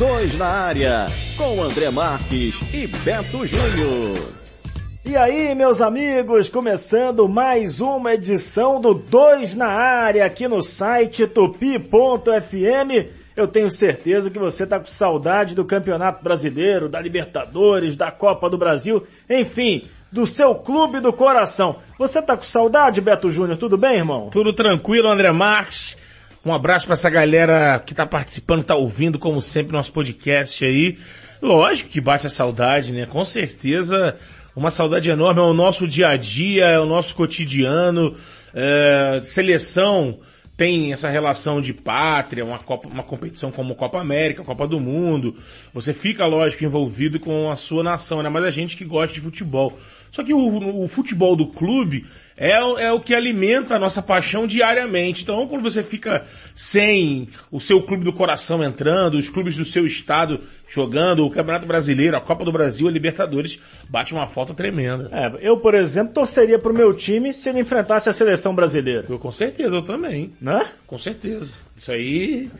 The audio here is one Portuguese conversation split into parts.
Dois na área, com André Marques e Beto Júnior. E aí, meus amigos, começando mais uma edição do Dois na área aqui no site tupi.fm. Eu tenho certeza que você está com saudade do Campeonato Brasileiro, da Libertadores, da Copa do Brasil, enfim, do seu clube do coração. Você tá com saudade, Beto Júnior? Tudo bem, irmão? Tudo tranquilo, André Marques. Um abraço para essa galera que tá participando, tá ouvindo, como sempre, nosso podcast aí. Lógico que bate a saudade, né? Com certeza, uma saudade enorme. É o nosso dia a dia, é o nosso cotidiano. É, seleção tem essa relação de pátria, uma, Copa, uma competição como Copa América, Copa do Mundo. Você fica, lógico, envolvido com a sua nação, né? Mas a gente que gosta de futebol. Só que o, o futebol do clube é, é, o que alimenta a nossa paixão diariamente. Então, quando você fica sem o seu clube do coração entrando, os clubes do seu estado jogando, o Campeonato Brasileiro, a Copa do Brasil, a Libertadores, bate uma falta tremenda. É, eu, por exemplo, torceria pro meu time se ele enfrentasse a seleção brasileira. Eu, com certeza, eu também. Né? Com certeza. Isso aí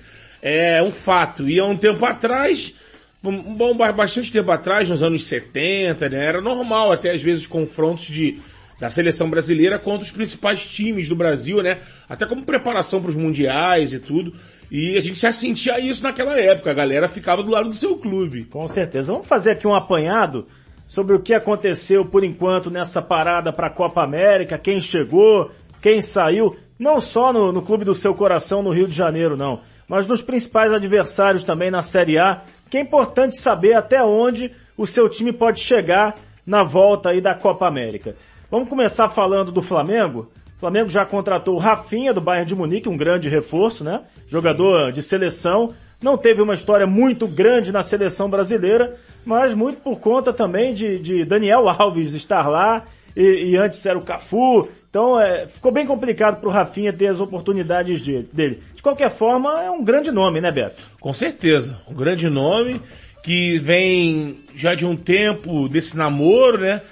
é um fato. E há um tempo atrás, bom, bastante tempo atrás, nos anos 70, né, era normal até às vezes confrontos de da seleção brasileira contra os principais times do Brasil, né? Até como preparação para os mundiais e tudo. E a gente já sentia isso naquela época, a galera ficava do lado do seu clube. Com certeza. Vamos fazer aqui um apanhado sobre o que aconteceu por enquanto nessa parada para a Copa América, quem chegou, quem saiu, não só no, no clube do seu coração no Rio de Janeiro, não, mas nos principais adversários também na Série A, que é importante saber até onde o seu time pode chegar na volta aí da Copa América. Vamos começar falando do Flamengo. O Flamengo já contratou o Rafinha do Bayern de Munique, um grande reforço, né? Jogador de seleção. Não teve uma história muito grande na seleção brasileira, mas muito por conta também de, de Daniel Alves estar lá e, e, antes era o Cafu. Então é, ficou bem complicado para o Rafinha ter as oportunidades de, dele. De qualquer forma, é um grande nome, né, Beto? Com certeza, um grande nome que vem já de um tempo desse namoro, né?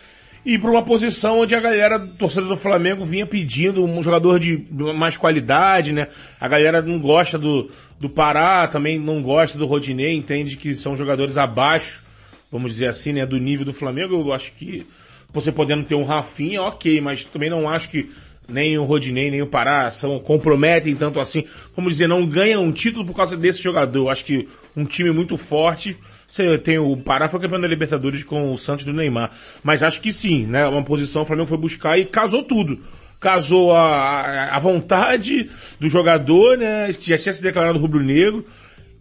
E para uma posição onde a galera, torcida do Flamengo, vinha pedindo um jogador de mais qualidade, né? A galera não gosta do, do Pará, também não gosta do Rodinei, entende que são jogadores abaixo, vamos dizer assim, né? Do nível do Flamengo. Eu acho que você podendo ter um Rafinha, ok, mas também não acho que nem o Rodinei, nem o Pará são, comprometem tanto assim. Vamos dizer, não ganham um título por causa desse jogador. Acho que um time muito forte você tem o Pará foi campeão da Libertadores com o Santos do Neymar. Mas acho que sim, né? Uma posição o Flamengo foi buscar e casou tudo. Casou a, a vontade do jogador, né? Que já tinha se declarado rubro-negro.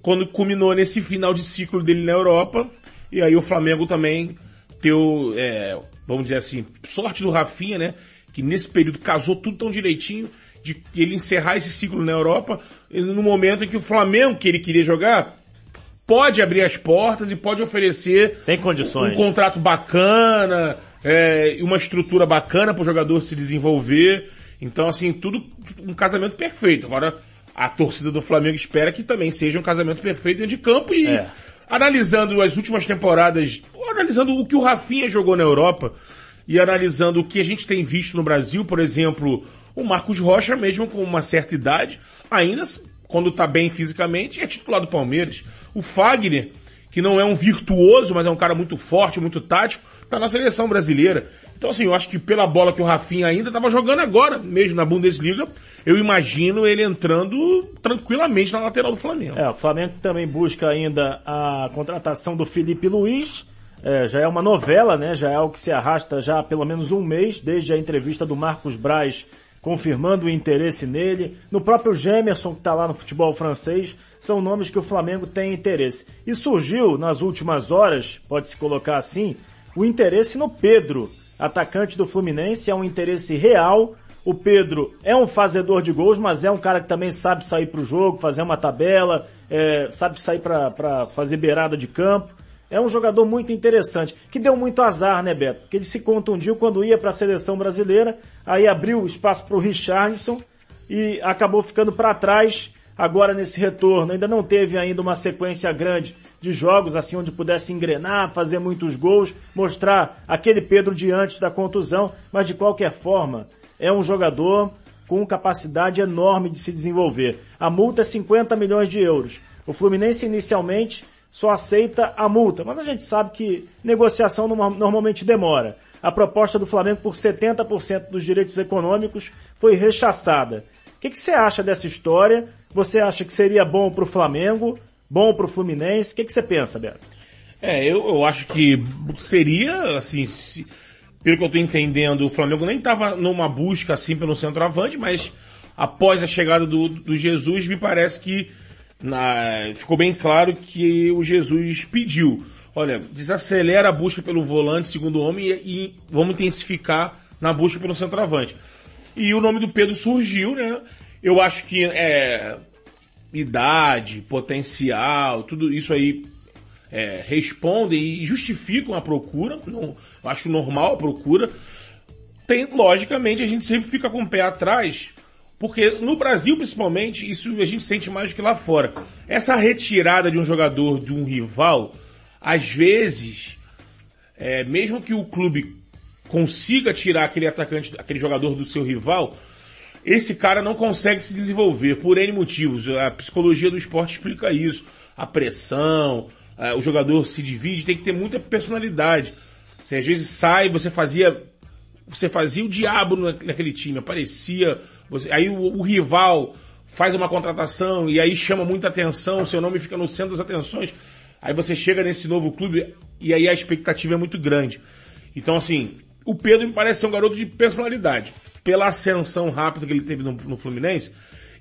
Quando culminou nesse final de ciclo dele na Europa. E aí o Flamengo também teu, é, vamos dizer assim, sorte do Rafinha, né? Que nesse período casou tudo tão direitinho de ele encerrar esse ciclo na Europa no momento em que o Flamengo que ele queria jogar pode abrir as portas e pode oferecer Tem condições. um contrato bacana, é, uma estrutura bacana para o jogador se desenvolver. Então, assim, tudo um casamento perfeito. Agora, a torcida do Flamengo espera que também seja um casamento perfeito dentro de campo e é. Analisando as últimas temporadas, analisando o que o Rafinha jogou na Europa e analisando o que a gente tem visto no Brasil, por exemplo, o Marcos Rocha, mesmo com uma certa idade, ainda quando tá bem fisicamente, é titular do Palmeiras. O Fagner, que não é um virtuoso, mas é um cara muito forte, muito tático, tá na seleção brasileira. Então assim, eu acho que pela bola que o Rafinha ainda estava jogando agora, mesmo na Bundesliga, eu imagino ele entrando tranquilamente na lateral do Flamengo. É, o Flamengo também busca ainda a contratação do Felipe Luiz, é, já é uma novela, né? Já é algo que se arrasta já há pelo menos um mês, desde a entrevista do Marcos Braz confirmando o interesse nele. No próprio Gemerson, que está lá no futebol francês, são nomes que o Flamengo tem interesse. E surgiu nas últimas horas, pode-se colocar assim, o interesse no Pedro, atacante do Fluminense, é um interesse real. O Pedro é um fazedor de gols, mas é um cara que também sabe sair para o jogo, fazer uma tabela, é, sabe sair para fazer beirada de campo. É um jogador muito interessante, que deu muito azar, né, Beto? Porque ele se contundiu quando ia para a seleção brasileira, aí abriu espaço para o Richardson e acabou ficando para trás agora nesse retorno. Ainda não teve ainda uma sequência grande de jogos assim onde pudesse engrenar, fazer muitos gols, mostrar aquele Pedro diante da contusão, mas de qualquer forma, é um jogador com capacidade enorme de se desenvolver. A multa é 50 milhões de euros. O Fluminense inicialmente só aceita a multa. Mas a gente sabe que negociação normalmente demora. A proposta do Flamengo por 70% dos direitos econômicos foi rechaçada. O que, que você acha dessa história? Você acha que seria bom para o Flamengo, bom para o Fluminense? O que, que você pensa, Beto? É, eu, eu acho que seria, assim, se, pelo que eu estou entendendo, o Flamengo nem estava numa busca assim pelo centroavante, mas após a chegada do, do Jesus, me parece que na, ficou bem claro que o Jesus pediu. Olha, desacelera a busca pelo volante, segundo homem, e, e vamos intensificar na busca pelo centroavante. E o nome do Pedro surgiu, né? Eu acho que é, idade, potencial, tudo isso aí é, respondem e justificam a procura. Não, acho normal a procura. Tem, logicamente, a gente sempre fica com o pé atrás porque no Brasil, principalmente, isso a gente sente mais do que lá fora. Essa retirada de um jogador de um rival, às vezes, é, mesmo que o clube consiga tirar aquele atacante, aquele jogador do seu rival, esse cara não consegue se desenvolver por N motivos. A psicologia do esporte explica isso. A pressão, é, o jogador se divide, tem que ter muita personalidade. Você às vezes sai, você fazia, você fazia o diabo naquele time, aparecia você, aí o, o, rival faz uma contratação e aí chama muita atenção, seu nome fica no centro das atenções. Aí você chega nesse novo clube e aí a expectativa é muito grande. Então assim, o Pedro me parece ser um garoto de personalidade. Pela ascensão rápida que ele teve no, no Fluminense,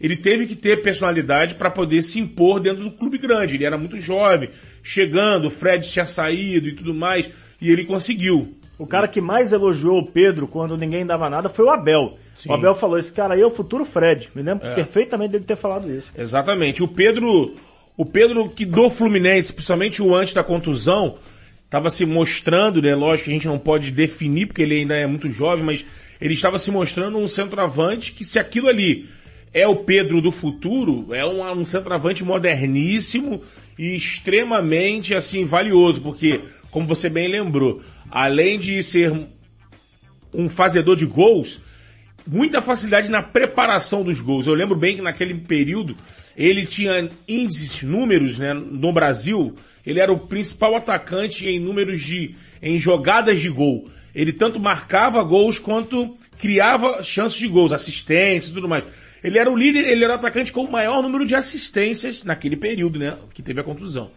ele teve que ter personalidade para poder se impor dentro do clube grande. Ele era muito jovem, chegando, o Fred tinha saído e tudo mais, e ele conseguiu. O cara que mais elogiou o Pedro quando ninguém dava nada foi o Abel. Sim. O Abel falou, esse cara aí é o futuro Fred. Me lembro é. perfeitamente dele ter falado isso. Exatamente. O Pedro, o Pedro que do Fluminense, principalmente o antes da contusão, estava se mostrando, né? Lógico que a gente não pode definir porque ele ainda é muito jovem, mas ele estava se mostrando um centroavante que se aquilo ali é o Pedro do futuro, é um, um centroavante moderníssimo e extremamente assim valioso, porque como você bem lembrou, além de ser um fazedor de gols, muita facilidade na preparação dos gols. Eu lembro bem que naquele período ele tinha índices, números, né, no Brasil, ele era o principal atacante em números de, em jogadas de gol. Ele tanto marcava gols quanto criava chances de gols, assistências e tudo mais. Ele era o líder, ele era o atacante com o maior número de assistências naquele período, né, que teve a contusão.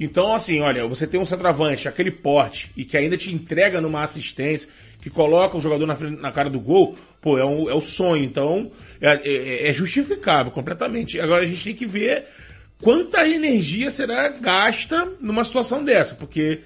Então, assim, olha, você tem um centroavante, aquele porte, e que ainda te entrega numa assistência, que coloca o jogador na, frente, na cara do gol, pô, é, um, é o sonho. Então, é, é, é justificável completamente. Agora a gente tem que ver quanta energia será gasta numa situação dessa, porque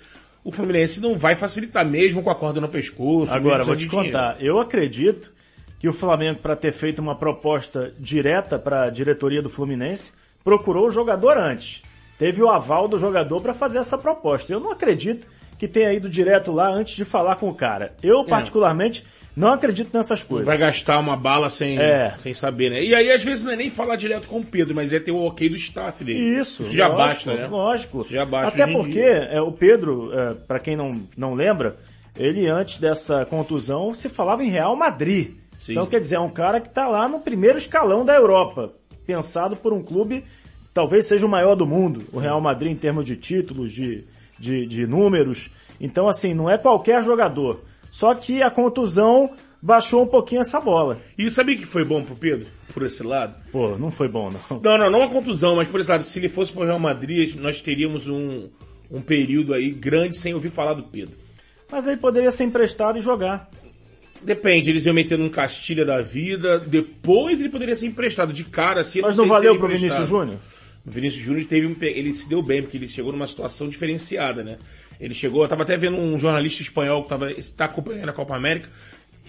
o Fluminense não vai facilitar mesmo com a corda no pescoço. Agora, vou te contar, eu acredito que o Flamengo, para ter feito uma proposta direta para a diretoria do Fluminense, procurou o jogador antes teve o aval do jogador para fazer essa proposta. Eu não acredito que tenha ido direto lá antes de falar com o cara. Eu, é. particularmente, não acredito nessas coisas. Vai gastar uma bala sem, é. sem saber, né? E aí, às vezes, não é nem falar direto com o Pedro, mas é ter o ok do staff dele. Isso. Isso já lógico, basta, né? Lógico. Isso já basta. Até porque é, o Pedro, é, para quem não, não lembra, ele antes dessa contusão se falava em Real Madrid. Sim. Então, quer dizer, é um cara que está lá no primeiro escalão da Europa, pensado por um clube talvez seja o maior do mundo, o Real Madrid em termos de títulos, de, de, de números. Então, assim, não é qualquer jogador. Só que a contusão baixou um pouquinho essa bola. E sabia que foi bom pro Pedro, por esse lado? Pô, não foi bom, não. Não, não, não a contusão, mas por esse lado, se ele fosse pro Real Madrid, nós teríamos um, um período aí grande sem ouvir falar do Pedro. Mas aí poderia ser emprestado e jogar. Depende, eles iam meter num Castilha da vida, depois ele poderia ser emprestado de cara, assim. Mas não, não valeu pro Vinícius Júnior? O Vinícius Júnior teve um, ele se deu bem, porque ele chegou numa situação diferenciada, né? Ele chegou, eu tava até vendo um jornalista espanhol que tava, está acompanhando a Copa América,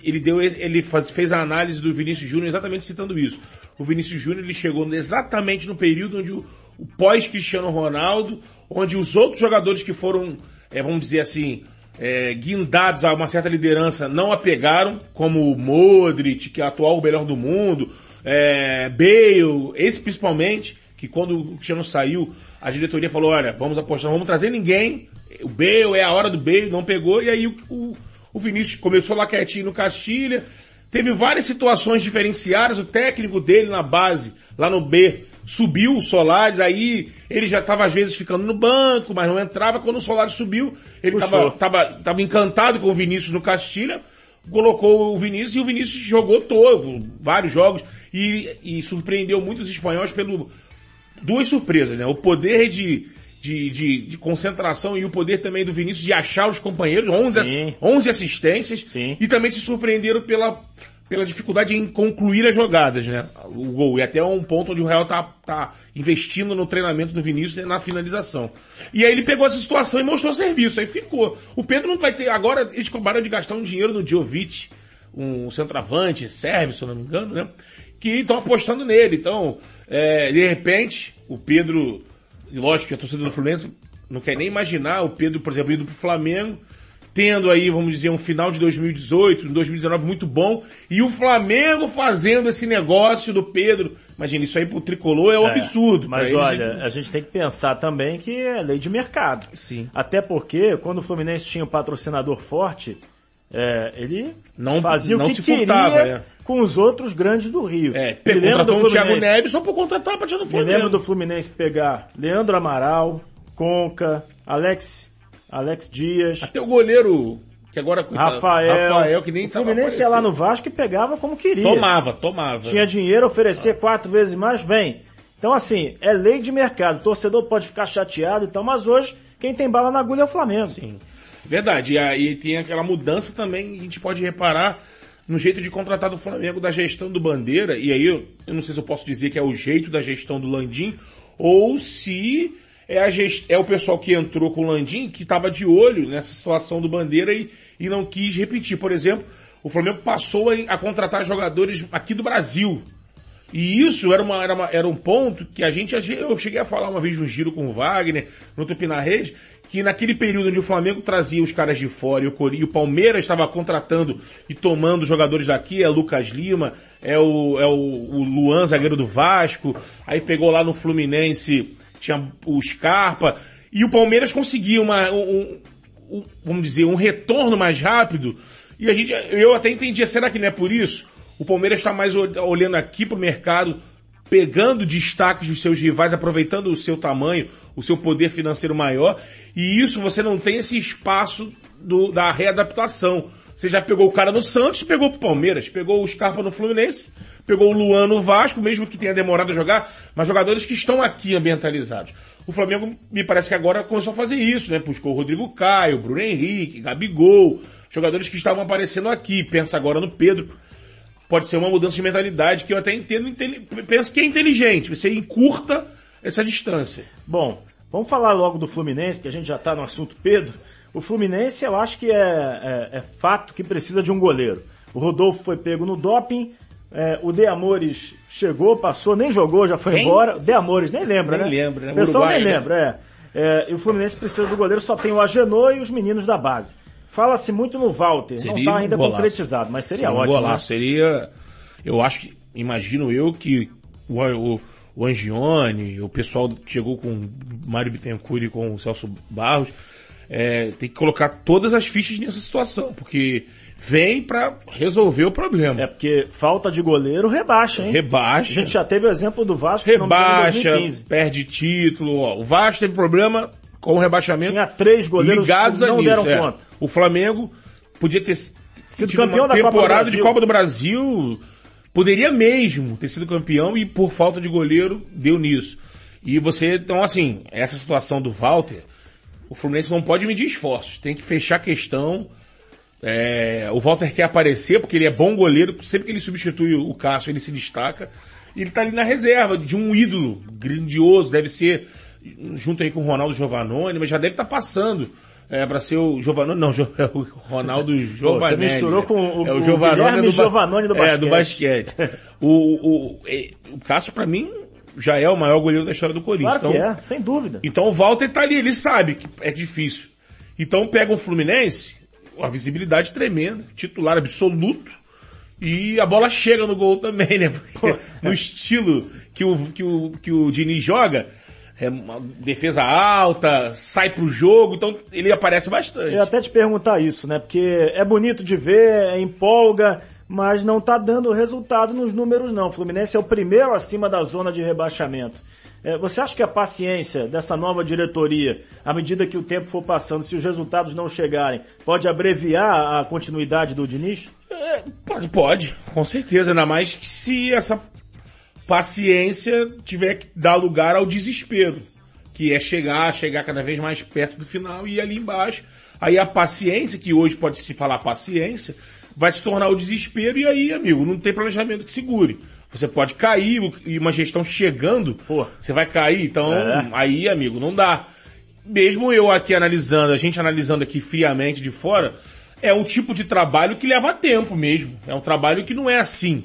ele deu, ele faz, fez a análise do Vinícius Júnior exatamente citando isso. O Vinícius Júnior ele chegou exatamente no período onde o, o pós-Cristiano Ronaldo, onde os outros jogadores que foram, é, vamos dizer assim, é, guindados a uma certa liderança não a pegaram, como o Modric, que é atual o melhor do mundo, é, Bale, esse principalmente, que quando o Cristiano saiu, a diretoria falou, olha, vamos apostar, não vamos trazer ninguém, o Bale é a hora do Bale, não pegou, e aí o, o, o Vinícius começou lá quietinho no Castilha, teve várias situações diferenciadas, o técnico dele na base, lá no B, subiu o Solares, aí ele já estava às vezes ficando no banco, mas não entrava. Quando o Solares subiu, ele estava tava, tava encantado com o Vinícius no Castilha, colocou o Vinícius e o Vinícius jogou todo, vários jogos, e, e surpreendeu muitos espanhóis pelo duas surpresas, né? O poder de, de, de, de, concentração e o poder também do Vinícius de achar os companheiros, 11, 11 assistências, Sim. e também se surpreenderam pela, pela dificuldade em concluir as jogadas, né? O gol. E até um ponto onde o Real tá, tá investindo no treinamento do Vinícius e na finalização. E aí ele pegou essa situação e mostrou serviço, aí ficou. O Pedro não vai ter, agora eles acabaram de gastar um dinheiro no Jovic, um centroavante sérvio, se eu não me engano, né? Que estão apostando nele. Então, é, de repente, o Pedro, e lógico que a torcida do Fluminense não quer nem imaginar o Pedro, por exemplo, indo pro Flamengo, tendo aí, vamos dizer, um final de 2018, 2019 muito bom, e o Flamengo fazendo esse negócio do Pedro. Imagina, isso aí pro tricolor é um É, absurdo. Mas olha, eles. a gente tem que pensar também que é lei de mercado. Sim. Até porque, quando o Fluminense tinha um patrocinador forte, é, ele Não- fazia não o que se queria furtava, é. com os outros grandes do Rio. É, Me lembro contratou o Thiago Fluminense- Neves só por contratar a partir do Me Flamengo. lembro do Fluminense pegar Leandro Amaral, Conca, Alex, Alex Dias, Até o goleiro, que agora Rafael. Rafael, que nem o Fluminense ia lá no Vasco e pegava como queria. Tomava, tomava. Tinha dinheiro, oferecia quatro vezes mais, vem. Então assim, é lei de mercado. O torcedor pode ficar chateado e tal, mas hoje quem tem bala na agulha é o Flamengo. Sim. Verdade. E aí tem aquela mudança também, a gente pode reparar no jeito de contratar do Flamengo, da gestão do Bandeira, e aí eu, não sei se eu posso dizer que é o jeito da gestão do Landim, ou se é, a gest... é o pessoal que entrou com o Landim que estava de olho nessa situação do Bandeira e, e não quis repetir. Por exemplo, o Flamengo passou a, contratar jogadores aqui do Brasil. E isso era, uma, era, uma- era um ponto que a gente, eu cheguei a falar uma vez no giro com o Wagner, no Tupi na Rede, que naquele período onde o Flamengo trazia os caras de fora e o, Palmeiras estava contratando e tomando jogadores daqui, é Lucas Lima, é o, é o, o Luan, zagueiro do Vasco, aí pegou lá no Fluminense, tinha o Scarpa, e o Palmeiras conseguia uma, um, um- vamos dizer, um retorno mais rápido, e a gente, eu até entendia, será que não é por isso? O Palmeiras está mais ol- olhando aqui pro mercado, pegando destaques dos seus rivais, aproveitando o seu tamanho, o seu poder financeiro maior, e isso você não tem esse espaço do- da readaptação. Você já pegou o cara no Santos, pegou pro Palmeiras, pegou o Scarpa no Fluminense, pegou o Luan no Vasco, mesmo que tenha demorado a jogar, mas jogadores que estão aqui ambientalizados. O Flamengo me parece que agora começou a fazer isso, né? Buscou o Rodrigo Caio, Bruno Henrique, Gabigol, jogadores que estavam aparecendo aqui. Pensa agora no Pedro pode ser uma mudança de mentalidade que eu até entendo, penso que é inteligente. Você encurta essa distância. Bom, vamos falar logo do Fluminense, que a gente já está no assunto Pedro. O Fluminense, eu acho que é, é- é fato que precisa de um goleiro. O Rodolfo foi pego no doping, é, o De Amores chegou, passou, nem jogou, já foi Quem? embora. De Amores, nem lembra, Nem né? lembra, né? O pessoal Uruguai, nem né? lembra, é. É, E o Fluminense precisa do goleiro, só tem o Agenor e os meninos da base. Fala-se muito no Walter, não Seria está um ainda golaço. concretizado, mas seria um ótimo. né? Seria, eu acho que, imagino eu que o, o, o Angione, o pessoal que chegou com o Mário Bittencourt e com o Celso Barros, é, tem que colocar todas as fichas nessa situação, porque vem pra resolver o problema. É porque falta de goleiro rebaixa, hein? A Rebaixa. gente já teve o exemplo do Vasco, não rebaixa, 2015. perde título. Ó, o Vasco teve problema com o rebaixamento. Tinha três goleiros ligados que a não nisso, deram é. conta. O Flamengo podia ter sido campeão da Copa do temporada Brasil. de Copa do Brasil. Poderia mesmo ter sido campeão e por falta de goleiro deu nisso. E você, então assim, essa situação do Walter, o Fluminense não pode medir esforços. Tem que fechar a questão. É, o Walter quer aparecer porque ele é bom goleiro. Sempre que ele substitui o Cássio, ele se destaca. E ele tá ali na reserva de um ídolo grandioso. Deve ser junto aí com o Ronaldo Giovanoni, mas já deve estar passando. É, para ser o Giovanoni, não, é o Ronaldo Giovanni. misturou com o- é o o Giovanoni do, Giovannone do É, do basquete. o, o, é, o Cássio, pra mim, já é o maior goleiro da história do Corinthians. Claro que Então, é, sem dúvida. então o Walter tá ali, ele sabe que é difícil. Então pega o Fluminense, uma visibilidade tremenda, titular absoluto, e a bola chega no gol também, né? Porque no estilo que o, que o, que o Diniz joga, é uma defesa alta, sai pro jogo, então ele aparece bastante. Eu até te perguntar isso, né? Porque é bonito de ver, é empolga, mas não está dando resultado nos números não. O Fluminense é o primeiro acima da zona de rebaixamento. É, você acha que a paciência dessa nova diretoria, à medida que o tempo for passando, se os resultados não chegarem, pode abreviar a continuidade do Diniz? É, pode, pode, com certeza, ainda mais que se essa paciência tiver que dar lugar ao desespero, que é chegar, chegar cada vez mais perto do final e ir ali embaixo. Aí a paciência, que hoje pode se falar paciência, vai se tornar o desespero e aí, amigo, não tem planejamento que segure. Você pode cair e uma gestão chegando, Pô. você vai cair. Então, é. aí, amigo, não dá. Mesmo eu aqui analisando, a gente analisando aqui friamente de fora, é um tipo de trabalho que leva tempo mesmo. É um trabalho que não é assim.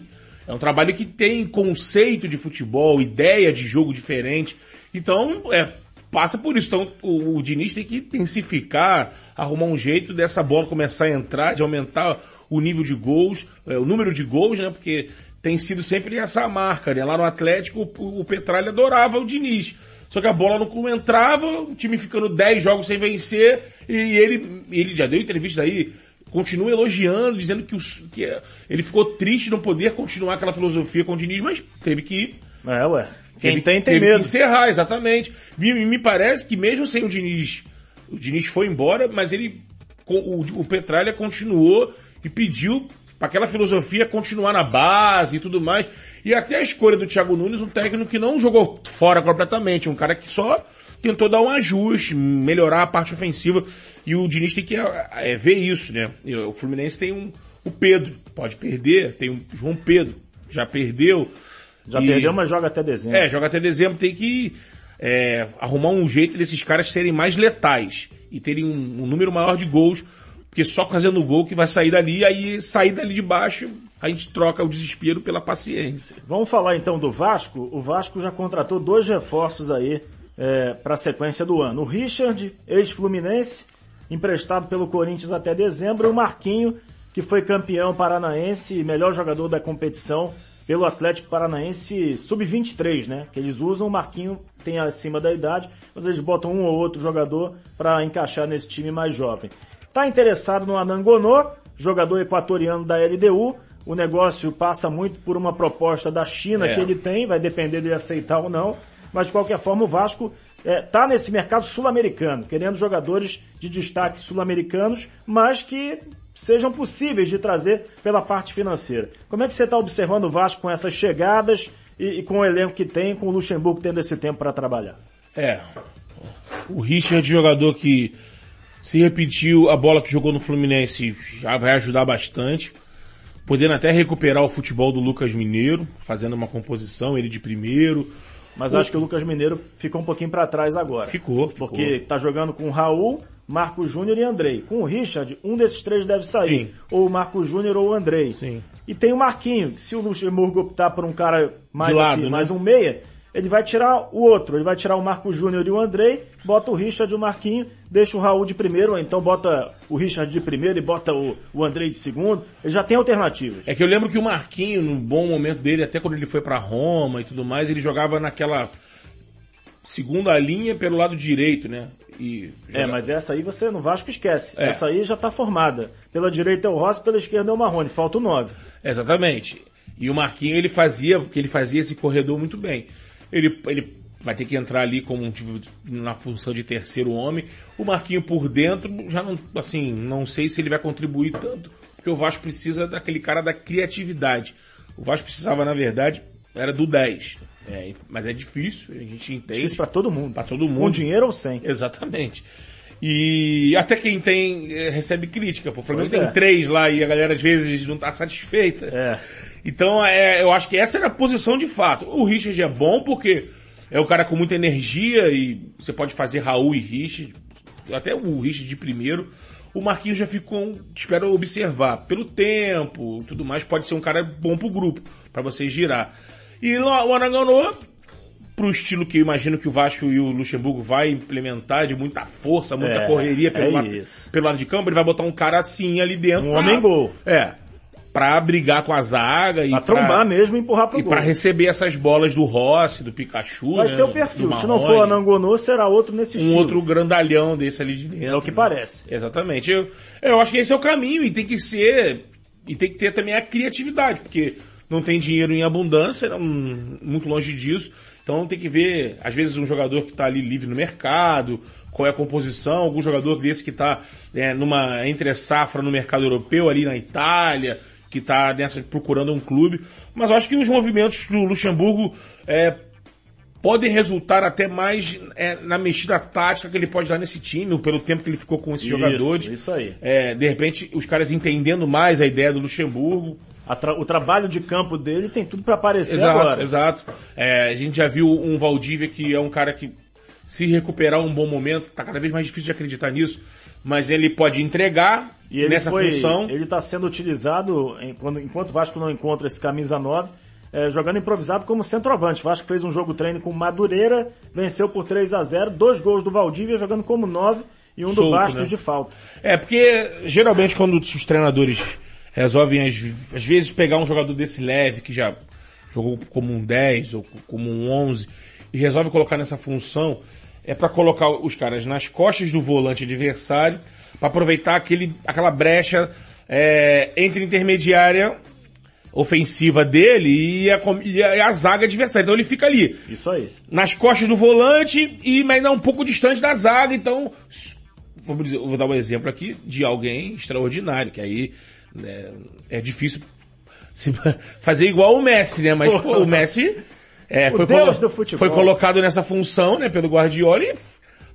É um trabalho que tem conceito de futebol, ideia de jogo diferente. Então, é, passa por isso. Então, o, o Diniz tem que intensificar, arrumar um jeito dessa bola começar a entrar, de aumentar o nível de gols, é, o número de gols, né? Porque tem sido sempre essa marca, né? Lá no Atlético, o, o Petralha adorava o Diniz. Só que a bola não entrava, o time ficando 10 jogos sem vencer, e ele, ele já deu entrevista aí, continua elogiando, dizendo que, os, que ele ficou triste não poder continuar aquela filosofia com o Diniz, mas teve que. É, ué. Quem teve, tem, tem teve medo. que encerrar, exatamente. Me, me parece que mesmo sem o Diniz, o Diniz foi embora, mas ele, o, o Petralha continuou e pediu para aquela filosofia continuar na base e tudo mais. E até a escolha do Thiago Nunes, um técnico que não jogou fora completamente, um cara que só tentou dar um ajuste, melhorar a parte ofensiva. E o Diniz tem que é, ver isso, né? O Fluminense tem um, o Pedro, pode perder, tem o João Pedro, já perdeu. Já e, perdeu, mas joga até dezembro. É, joga até dezembro, tem que é, arrumar um jeito desses caras serem mais letais e terem um, um número maior de gols porque só fazendo gol que vai sair dali, aí sair dali de baixo, a gente troca o desespero pela paciência. Vamos falar então do Vasco. O Vasco já contratou dois reforços aí é, para a sequência do ano. O Richard, ex-fluminense, emprestado pelo Corinthians até dezembro, e o Marquinho, que foi campeão paranaense e melhor jogador da competição pelo Atlético Paranaense Sub-23, né? Que eles usam, o Marquinho tem acima da idade, mas eles botam um ou outro jogador para encaixar nesse time mais jovem. Está interessado no Anangonô, jogador equatoriano da LDU. O negócio passa muito por uma proposta da China é. que ele tem, vai depender de aceitar ou não. Mas de qualquer forma, o Vasco está é, tá nesse mercado sul-americano, querendo jogadores de destaque sul-americanos, mas que sejam possíveis de trazer pela parte financeira. Como é que você está observando o Vasco com essas chegadas e, e, com o elenco que tem, com o Luxemburgo tendo esse tempo para trabalhar? É. O Richard, jogador que se repetiu a bola que jogou no Fluminense, já vai ajudar bastante. Podendo até recuperar o futebol do Lucas Mineiro, fazendo uma composição, ele de primeiro. Mas o... acho que o Lucas Mineiro ficou um pouquinho para trás agora. Ficou, ficou. Porque tá jogando com o Raul, Marco Júnior e Andrei. Com o Richard, um desses três deve sair. Sim. Ou o Marco Júnior ou o Andrei. Sim. E tem o Marquinho, se o Luxemburgo optar por um cara mais, lado, assim, né? mais um meia, ele vai tirar o outro, ele vai tirar o Marco Júnior e o Andrei, bota o Richard e o Marquinho, deixa o Raul de primeiro, ou então bota o Richard de primeiro e bota o, o Andrei de segundo. Ele já tem alternativas. É que eu lembro que o Marquinho, no bom momento dele, até quando ele foi para Roma e tudo mais, ele jogava naquela segunda linha pelo lado direito, né? E É, mas essa aí você no Vasco esquece. É. Essa aí já tá formada. Pela direita é o Rossi, pela esquerda é o Marrone. Falta o 9. Exatamente. E o Marquinho ele fazia, porque ele fazia esse corredor muito bem. Ele, ele vai ter que entrar ali como tipo, na função de terceiro homem. O Marquinho por dentro, já não, assim, não sei se ele vai contribuir tanto, porque o Vasco precisa daquele cara da criatividade. O Vasco precisava, na verdade, era do 10. É, mas é difícil, a gente entende. Difícil para todo mundo. Para todo mundo. Com dinheiro ou sem. Exatamente. E até quem tem é, recebe crítica. Pô, o Flamengo tem é. três lá e a galera às vezes não está satisfeita. É. Então, é, eu acho que essa era a posição de fato. O Richard é bom porque é o cara com muita energia e você pode fazer Raul e Richard, até o Richard de primeiro. O Marquinhos já ficou, espero observar, pelo tempo tudo mais, pode ser um cara bom pro grupo, para você girar. E o Aranganô, pro estilo que eu imagino que o Vasco e o Luxemburgo vai implementar de muita força, muita é, correria pelo, é lado, pelo lado de campo, ele vai botar um cara assim ali dentro. Um pra, homem gol. É para brigar com a zaga e pra trombar mesmo e empurrar pro e para receber essas bolas do Rossi, do Pikachu, Vai né, ser o perfil. Se não for Anangonô, será outro nesse um estilo. Um outro grandalhão desse ali de dentro. É o que parece. Exatamente. Eu, eu acho que esse é o caminho e tem que ser e tem que ter também a criatividade, porque não tem dinheiro em abundância, não, muito longe disso. Então tem que ver, às vezes, um jogador que está ali livre no mercado, qual é a composição, algum jogador desse que está é, numa entre safra no mercado europeu, ali na Itália, que está nessa procurando um clube. Mas acho que os movimentos do Luxemburgo é, podem resultar até mais é, na mexida tática que ele pode dar nesse time, pelo tempo que ele ficou com esses Isso, jogadores. isso aí. É, de repente, os caras entendendo mais a ideia do Luxemburgo. Tra- o trabalho de campo dele tem tudo para aparecer Exato, agora. exato. É, a gente já viu um Valdívia que é um cara que, se recuperar um bom momento, tá cada vez mais difícil de acreditar nisso, mas ele pode entregar E ele nessa foi, função. ele está sendo utilizado, enquanto o Vasco não encontra esse camisa 9, é, jogando improvisado como centroavante. O Vasco fez um jogo treino com Madureira, venceu por 3 a 0 dois gols do Valdívia jogando como 9 e um do Solto, Bastos né? de falta. É, porque geralmente quando os treinadores resolvem às, às vezes pegar um jogador desse leve, que já jogou como um 10 ou como um 11, e resolve colocar nessa função, é para colocar os caras nas costas do volante adversário, para aproveitar aquele, aquela brecha é, entre intermediária ofensiva dele e a, e a- a zaga adversária. Então ele fica ali Isso aí. nas costas do volante e mas ainda um pouco distante da zaga, então vamos dizer, vou dar um exemplo aqui de alguém extraordinário, que aí né, é difícil se- fazer igual o Messi, né? Mas pô, o Messi é, foi, futebol. foi colocado nessa função, né, pelo Guardiola e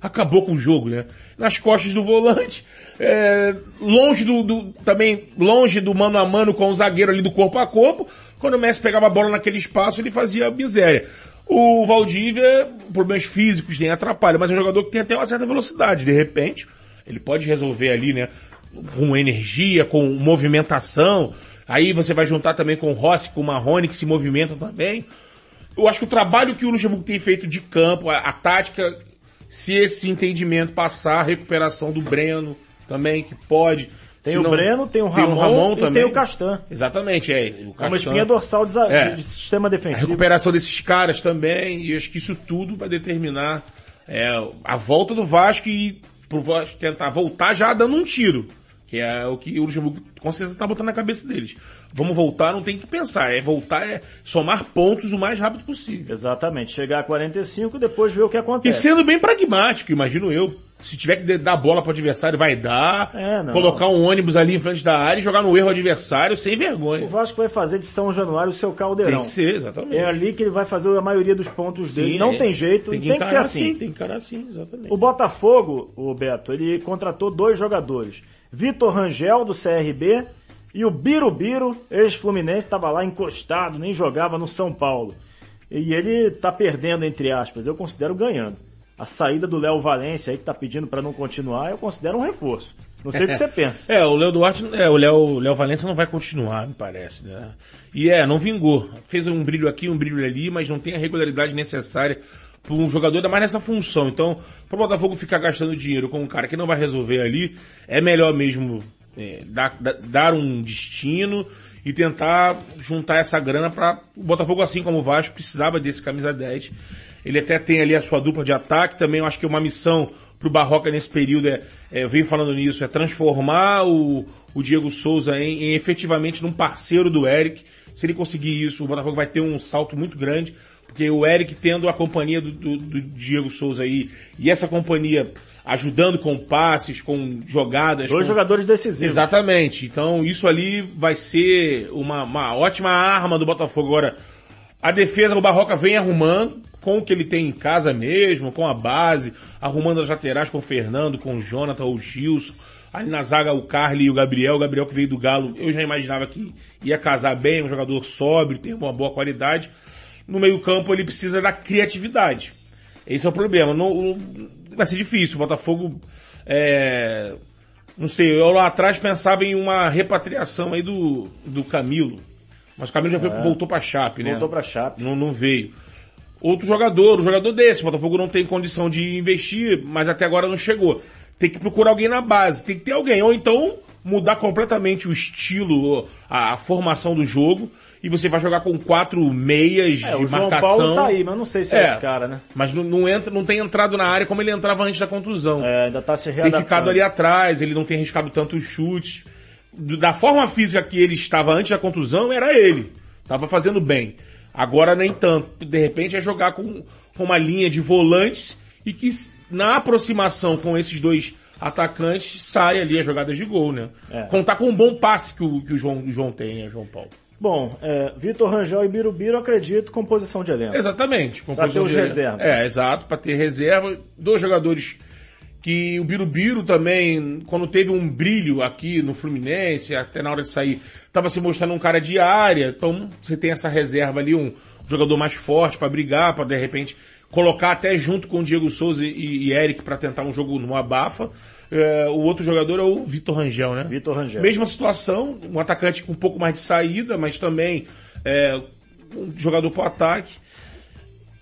acabou com o jogo, né? Nas costas do volante, é, longe do, do- também longe do mano a mano com o zagueiro ali do corpo a corpo. Quando o Messi pegava a bola naquele espaço, ele fazia miséria. O Valdívia, problemas físicos nem atrapalha, mas é um jogador que tem até uma certa velocidade. De repente, ele pode resolver ali, né? Com energia, com movimentação. Aí você vai juntar também com o Rossi, com o Marrone, que se movimentam também. Eu acho que o trabalho que o Luxemburgo tem feito de campo, a, a tática, se esse entendimento passar, a recuperação do Breno também, que pode. Tem Se o não- Breno, tem o Ramon, e também. tem o Castan. Exatamente, é. O Uma Castan. espinha dorsal de, É. de sistema A defensivo. recuperação desses caras também, e acho que isso tudo vai determinar é, a volta do Vasco e pro Vasco tentar voltar já dando um tiro. Que é o que o Luxemburgo com certeza tá botando na cabeça deles. Vamos voltar, não tem que pensar. É voltar, é somar pontos o mais rápido possível. Exatamente. Chegar a 45 e depois ver o que E acontece. sendo bem pragmático, imagino eu. Se tiver que dar bola pro adversário, vai dar. É, não. Colocar um ônibus ali em frente da área e jogar no erro adversário sem O vergonha. Vasco vai fazer de São Januário o seu caldeirão. Tem que ser, exatamente. É ali que ele vai fazer a maioria dos pontos dele. Sim, não é. tem jeito, tem, que, ser encarar assim. Tem que encarar assim, exatamente. O Botafogo, o Beto, ele contratou dois jogadores. Vitor Rangel, do CRB, e o Birubiru, ex-fluminense, estava lá encostado, nem jogava no São Paulo. E ele tá perdendo, entre aspas, eu considero ganhando. A saída do Léo Valência aí, que tá pedindo para não continuar, eu considero um reforço. Não sei o que você pensa. É, o Léo Duarte, é, o Léo, Léo Valença não vai continuar, me parece, né? E é, não vingou. Fez um brilho aqui, um brilho ali, mas não tem a regularidade necessária para um jogador, ainda mais nessa função. Então, para o Botafogo ficar gastando dinheiro com um cara que não vai resolver ali, é melhor mesmo é, dar, dar- um destino e tentar juntar essa grana para o Botafogo, assim como o Vasco, precisava desse camisa 10. Ele até tem ali a sua dupla de ataque, também eu acho que uma missão pro Barroca nesse período é, é, eu venho falando nisso, é transformar o, o Diego Souza em, em efetivamente num parceiro do Eric. Se ele conseguir isso, o Botafogo vai ter um salto muito grande, porque o Eric tendo a companhia do, do- do Diego Souza aí, e essa companhia ajudando com passes, com jogadas. Dois com- jogadores decisivos. Exatamente. Então isso ali vai ser uma, uma ótima arma do Botafogo. Agora, a defesa, o Barroca vem arrumando com o que ele tem em casa mesmo, com a base, arrumando as laterais com o Fernando, com o Jonathan, o Gilson. Ali na zaga o Carly e o Gabriel. O Gabriel que veio do Galo, eu já imaginava que ia casar bem, um jogador sóbrio, tem uma boa qualidade. No meio campo ele precisa da criatividade. Esse é o problema. No- vai ser difícil. O Botafogo, é, não sei, eu lá atrás pensava em uma repatriação aí do, do Camilo. Mas o Camilo já foi, voltou pra Chape, né? É. Voltou pra Chape. Não, não veio. Outro jogador, um jogador desse, o Botafogo não tem condição de investir, mas até agora não chegou. Tem que procurar alguém na base, tem que ter alguém. Ou então mudar completamente o estilo, a, a formação do jogo, e você vai jogar com quatro meias É, de o João marcação. Paulo tá aí, mas não sei se é, É. esse cara, né? Mas não, não entra, não tem entrado na área como ele entrava antes da contusão. É, ainda tá se tem readaptando. ficado ali atrás, ele não tem arriscado tantos chutes. da forma física que ele estava antes da contusão, era ele. Tava fazendo bem. Agora nem tanto. De repente é jogar com, com uma linha de volantes e que na aproximação com esses dois atacantes sai ali as jogadas de gol, né? É. Contar com um bom passe que o, que o João, o João tem, né, João Paulo? Bom, é, Vitor Rangel e Birubiru, acredito, composição de elenco. Exatamente. Para ter os reservas. É, exato, para ter reserva. Dois jogadores que o Birubiru também, quando teve um brilho aqui no Fluminense, até na hora de sair, estava se mostrando um cara de área. Então você tem essa reserva ali, um jogador mais forte para brigar, para de repente colocar até junto com o Diego Souza e, e Eric para tentar um jogo no abafa. É, o outro jogador é o Vitor Rangel, né? Vitor Rangel. Mesma situação, um atacante com um pouco mais de saída, mas também é, um jogador para ataque.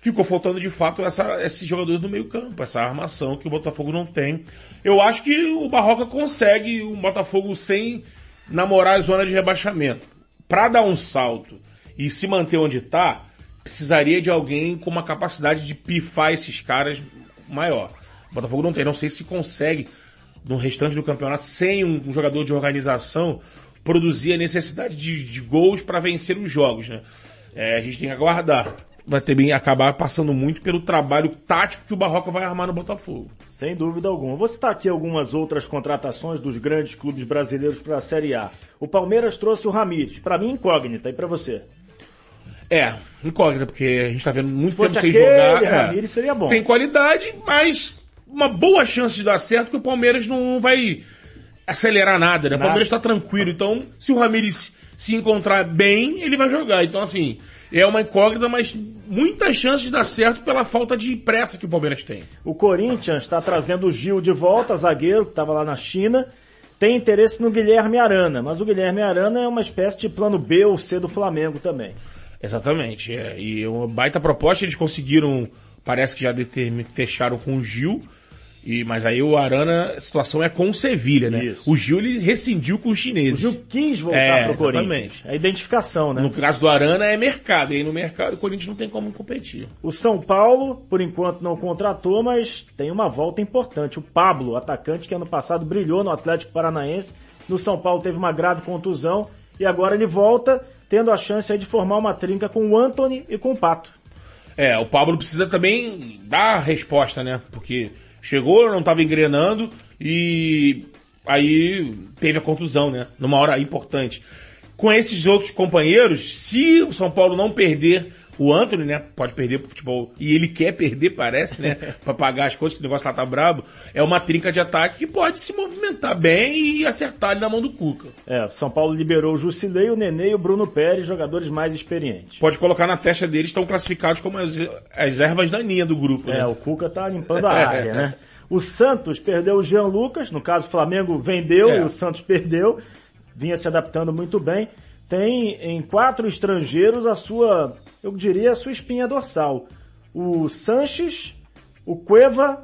Ficou faltando de fato essa, esse jogador do meio campo, essa armação que o Botafogo não tem. Eu acho que o Barroca consegue o Botafogo sem namorar a zona de rebaixamento. Para dar um salto e se manter onde está, precisaria de alguém com uma capacidade de pifar esses caras maior. O Botafogo não tem, não sei se consegue no restante do campeonato, sem um, jogador de organização, produzir a necessidade de, de gols para vencer os jogos, né? É, a gente tem que aguardar. Vai ter bem acabar passando muito pelo trabalho tático que o Barroca vai armar no Botafogo. Sem dúvida alguma. Vou citar aqui algumas outras contratações dos grandes clubes brasileiros para a Série A. O Palmeiras trouxe o Ramires, para mim incógnita, e para você? É, incógnita, porque a gente tá vendo muito tempo sem jogar. É. Ramires seria bom. Tem qualidade, mas uma boa chance de dar certo que o Palmeiras não vai acelerar nada, né? O Palmeiras está tranquilo. Então, se o Ramires se encontrar bem, ele vai jogar. Então, assim, é uma incógnita, mas muitas chances de dar certo pela falta de pressa que o Palmeiras tem. O Corinthians está trazendo o Gil de volta, zagueiro que estava lá na China. Tem interesse no Guilherme Arana, mas o Guilherme Arana é uma espécie de plano B ou C do Flamengo também. Exatamente. É. E uma baita proposta, eles conseguiram, parece que já fecharam com o Gil. E, mas aí o Arana, a situação é com o Sevilha, né? Isso. O Gil ele rescindiu com os chineses. O Gil quis voltar é, pro Corinthians. Exatamente. É a identificação, né? No caso do Arana é mercado, e aí no mercado o Corinthians não tem como competir. O São Paulo, por enquanto, não contratou, mas tem uma volta importante. O Pablo, atacante que ano passado brilhou no Atlético Paranaense, no São Paulo teve uma grave contusão e agora ele volta tendo a chance de formar uma trinca com o Anthony e com o Pato. É, o Pablo precisa também dar resposta, né? Porque chegou, não estava engrenando e aí teve a contusão, né? Numa hora importante. Com esses outros companheiros, se o São Paulo não perder o Anthony, né, pode perder pro futebol, e ele quer perder, parece, né, para pagar as contas, que o negócio lá tá brabo, é uma trinca de ataque que pode se movimentar bem e acertar ali na mão do Cuca. É, São Paulo liberou o Jusilei, o Nenê e o Bruno Pérez, jogadores mais experientes. Pode colocar na testa deles, estão classificados como as, as ervas daninhas do grupo, É, né? o Cuca tá limpando a área, né? O Santos perdeu o Jean Lucas, no caso o Flamengo vendeu é. e o Santos perdeu, vinha se adaptando muito bem. Tem em quatro estrangeiros a sua eu diria, a sua espinha dorsal. O Sanches, o Cueva,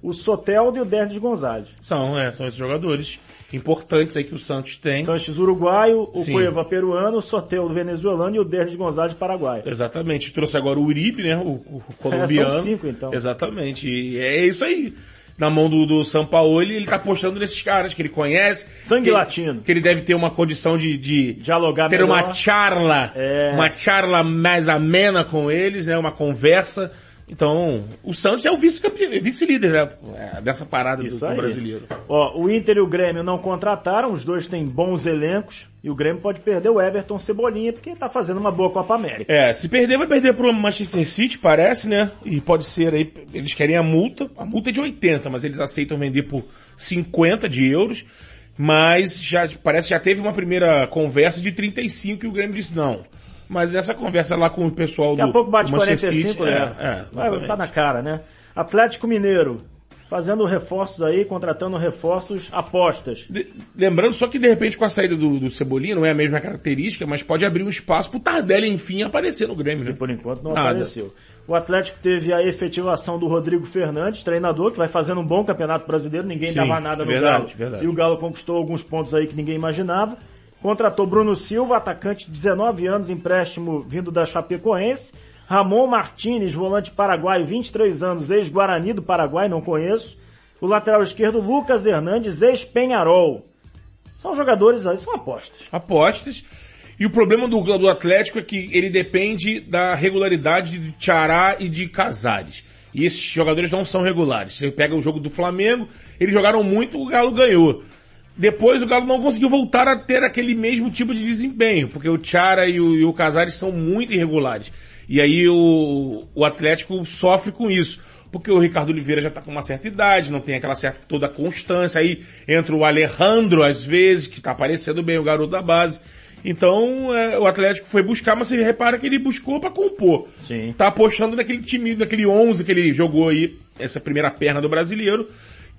o Soteldo e o Derdes Gonzalez. São, é, são esses jogadores importantes aí que o Santos tem. Sanches uruguaio, o Sim. Cueva peruano, o Soteldo venezuelano e o Derdes Gonzalez paraguaio. Exatamente. Trouxe agora o Uribe, né, o, o colombiano. É, são cinco, então. Exatamente. E é isso aí na mão do, do São Paulo e ele tá apostando nesses caras que ele conhece. Sangue que, latino. Que ele deve ter uma condição de, de dialogar ter melhor. uma charla, é. uma charla mais amena com eles, né? Uma conversa então, o Santos é o vice-líder vice né? É, dessa parada do, do, brasileiro. Ó, o Inter e o Grêmio não contrataram, os dois têm bons elencos, e o Grêmio pode perder o Everton Cebolinha, porque tá fazendo uma boa Copa América. É, se perder, vai perder pro Manchester City, parece, né? E pode ser aí, eles querem a multa, a multa é de 80, mas eles aceitam vender por 50 de euros, mas já, parece que já teve uma primeira conversa de 35 e o Grêmio disse não mas essa conversa lá com o pessoal Daqui do. Daqui a pouco bate 45, City, né? É, é, Vai, tá na cara, né? Atlético Mineiro, fazendo reforços aí, contratando reforços, apostas. De, lembrando só que de repente com a saída do, do Cebolinha, não é a mesma característica, mas pode abrir um espaço pro Tardelli enfim aparecer no Grêmio, né? E por enquanto não Nada. apareceu. O Atlético teve a efetivação do Rodrigo Fernandes, treinador, que vai fazendo um bom campeonato brasileiro, ninguém Sim, dava nada no verdade, Galo. Verdade. E o Galo conquistou alguns pontos aí que ninguém imaginava. Contratou Bruno Silva, atacante de 19 anos, empréstimo vindo da Chapecoense. Ramon Martinez, volante paraguaio, 23 anos, ex-Guarani do Paraguai, não conheço. O lateral esquerdo, Lucas Hernandes, ex-Penharol. São jogadores aí, são apostas. Apostas. E o problema do, do Atlético é que ele depende da regularidade de Tiará e de Casares. E esses jogadores não são regulares. Você pega o jogo do Flamengo, eles jogaram muito, o Galo ganhou. Depois o Galo não conseguiu voltar a ter aquele mesmo tipo de desempenho, porque o Tiara e o, e o Casares são muito irregulares. E aí o, o Atlético sofre com isso. Porque o Ricardo Oliveira já está com uma certa idade, não tem aquela certa toda constância. Aí entra o Alejandro, às vezes, que está aparecendo bem, o garoto da base. Então, é, o Atlético foi buscar, mas você repara que ele buscou para compor. Sim. Tá apostando naquele time, naquele 11 que ele jogou aí, essa primeira perna do brasileiro,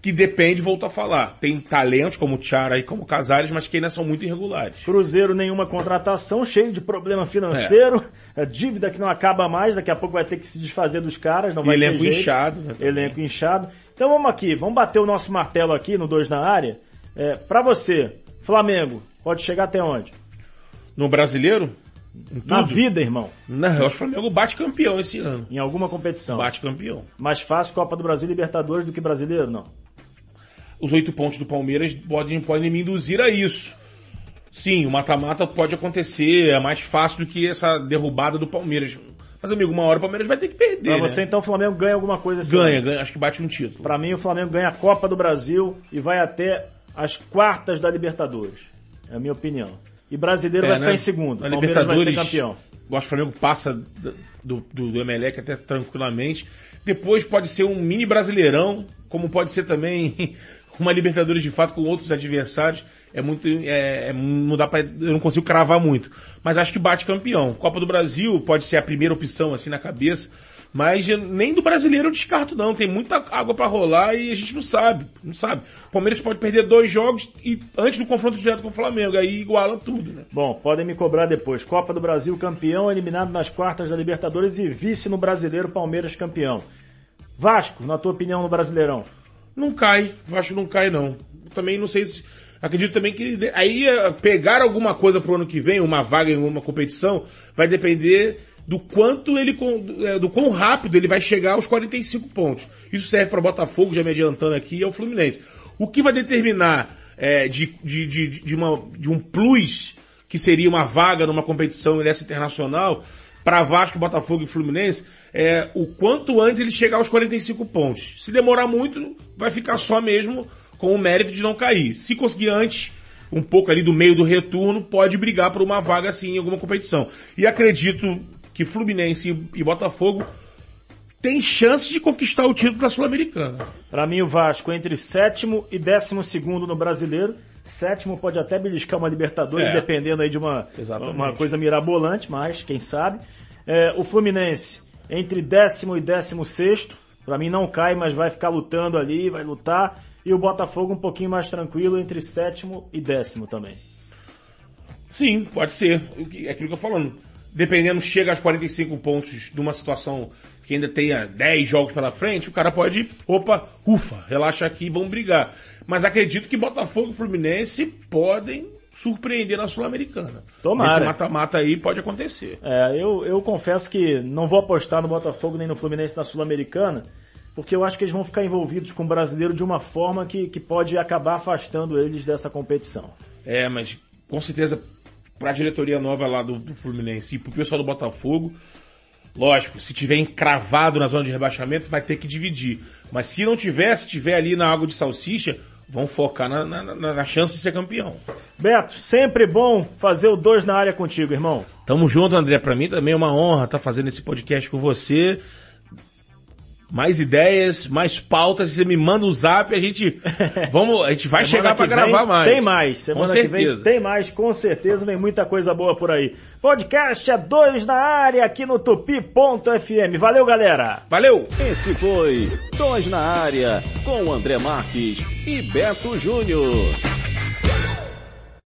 que depende, volto a falar. Tem talentos como o Tiara e como o Casares, mas que ainda são muito irregulares. Cruzeiro, nenhuma contratação, cheio de problema financeiro, é. dívida que não acaba mais, daqui a pouco vai ter que se desfazer dos caras, não vai elenco ter jeito. inchado. né. Elenco inchado. Então vamos aqui, vamos bater o nosso martelo aqui no 2 na área. É, para você, Flamengo, pode chegar até onde? No brasileiro? Na vida, irmão. Não, eu acho que o Flamengo bate campeão esse ano. Em alguma competição. Bate campeão. Mais fácil Copa do Brasil e Libertadores do que brasileiro, não. Os oito pontos do Palmeiras podem, podem me induzir a isso. Sim, o mata-mata pode acontecer, é mais fácil do que essa derrubada do Palmeiras. Mas, amigo, uma hora o Palmeiras vai ter que perder. Pra né? você então o Flamengo ganha alguma coisa esse Ganha, ganha, acho que bate um título. Pra mim o Flamengo ganha a Copa do Brasil e vai até as quartas da Libertadores. É a minha opinião. E brasileiro É, vai ficar né? em segundo. Na Palmeiras vai ser campeão. Eu acho que o Flamengo passa do, do, do Emelec até tranquilamente. Depois pode ser um mini brasileirão, como pode ser também uma Libertadores de fato com outros adversários. É muito, é, é- não dá pra, eu não consigo cravar muito. Mas acho que bate campeão. Copa do Brasil pode ser a primeira opção assim na cabeça. Mas nem do brasileiro eu descarto não. Tem muita água pra rolar e a gente não sabe. Não sabe. O Palmeiras pode perder dois jogos e antes do confronto direto com o Flamengo. Aí iguala tudo, né? Bom, podem me cobrar depois. Copa do Brasil campeão, eliminado nas quartas da Libertadores e vice no brasileiro, Palmeiras campeão. Vasco, na tua opinião, no Brasileirão? Não cai, acho que não cai não. Também não sei se. Acredito também que aí eh, pegar alguma coisa pro ano que vem, uma vaga em uma competição, vai depender do quanto ele, eh, do quão rápido ele vai chegar aos 45 pontos. Isso serve para Botafogo, já me adiantando aqui, e ao Fluminense. O que vai determinar eh, de, de, de, de, uma, de um plus, que seria uma vaga numa competição dessa internacional, para Vasco, Botafogo e Fluminense, é o quanto antes ele chegar aos 45 pontos. Se demorar muito, vai ficar só mesmo com o mérito de não cair. Se conseguir antes, um pouco ali do meio do retorno, pode brigar por uma vaga assim em alguma competição. E acredito que Fluminense e Botafogo têm chance de conquistar o título da Sul-Americana. Pra mim, o Vasco entre sétimo e décimo segundo no Brasileiro. Sétimo pode até beliscar uma Libertadores, É. dependendo aí de uma, Exatamente. uma coisa mirabolante, mas quem sabe. É, o Fluminense entre décimo e décimo sexto. Pra mim não cai, mas vai ficar lutando ali, vai lutar. E o Botafogo um pouquinho mais tranquilo entre sétimo e décimo também. Sim, pode ser. É aquilo que eu tô falando. Dependendo, chega aos 45 pontos de uma situação que ainda tenha 10 jogos pela frente, o cara pode, opa, ufa, relaxa aqui e vamos brigar. Mas acredito que Botafogo e Fluminense podem surpreender na Sul-Americana. Tomara. Esse mata-mata aí pode acontecer. É, eu, eu confesso que não vou apostar no Botafogo nem no Fluminense na Sul-Americana, porque eu acho que eles vão ficar envolvidos com o brasileiro de uma forma que, que pode acabar afastando eles dessa competição. É, mas com certeza pra diretoria nova lá do, do Fluminense e pro pessoal do Botafogo, lógico, se tiver encravado na zona de rebaixamento, vai ter que dividir. Mas se não tiver, se tiver ali na água de salsicha, vão focar na, na, na- na chance de ser campeão. Beto, sempre bom fazer o dois na área contigo, irmão. Tamo junto, André. Pra mim também é uma honra estar fazendo esse podcast com você. Mais ideias, mais pautas, você me manda o zap, a gente vamos, a gente vai chegar vem gravar mais. Tem mais. Semana com que certeza. vem tem mais, com certeza. Vem muita coisa boa por aí. Podcast é dois na área aqui no tupi.fm. Valeu, galera! Valeu! Esse foi Dois na Área, com André Marques e Beto Júnior.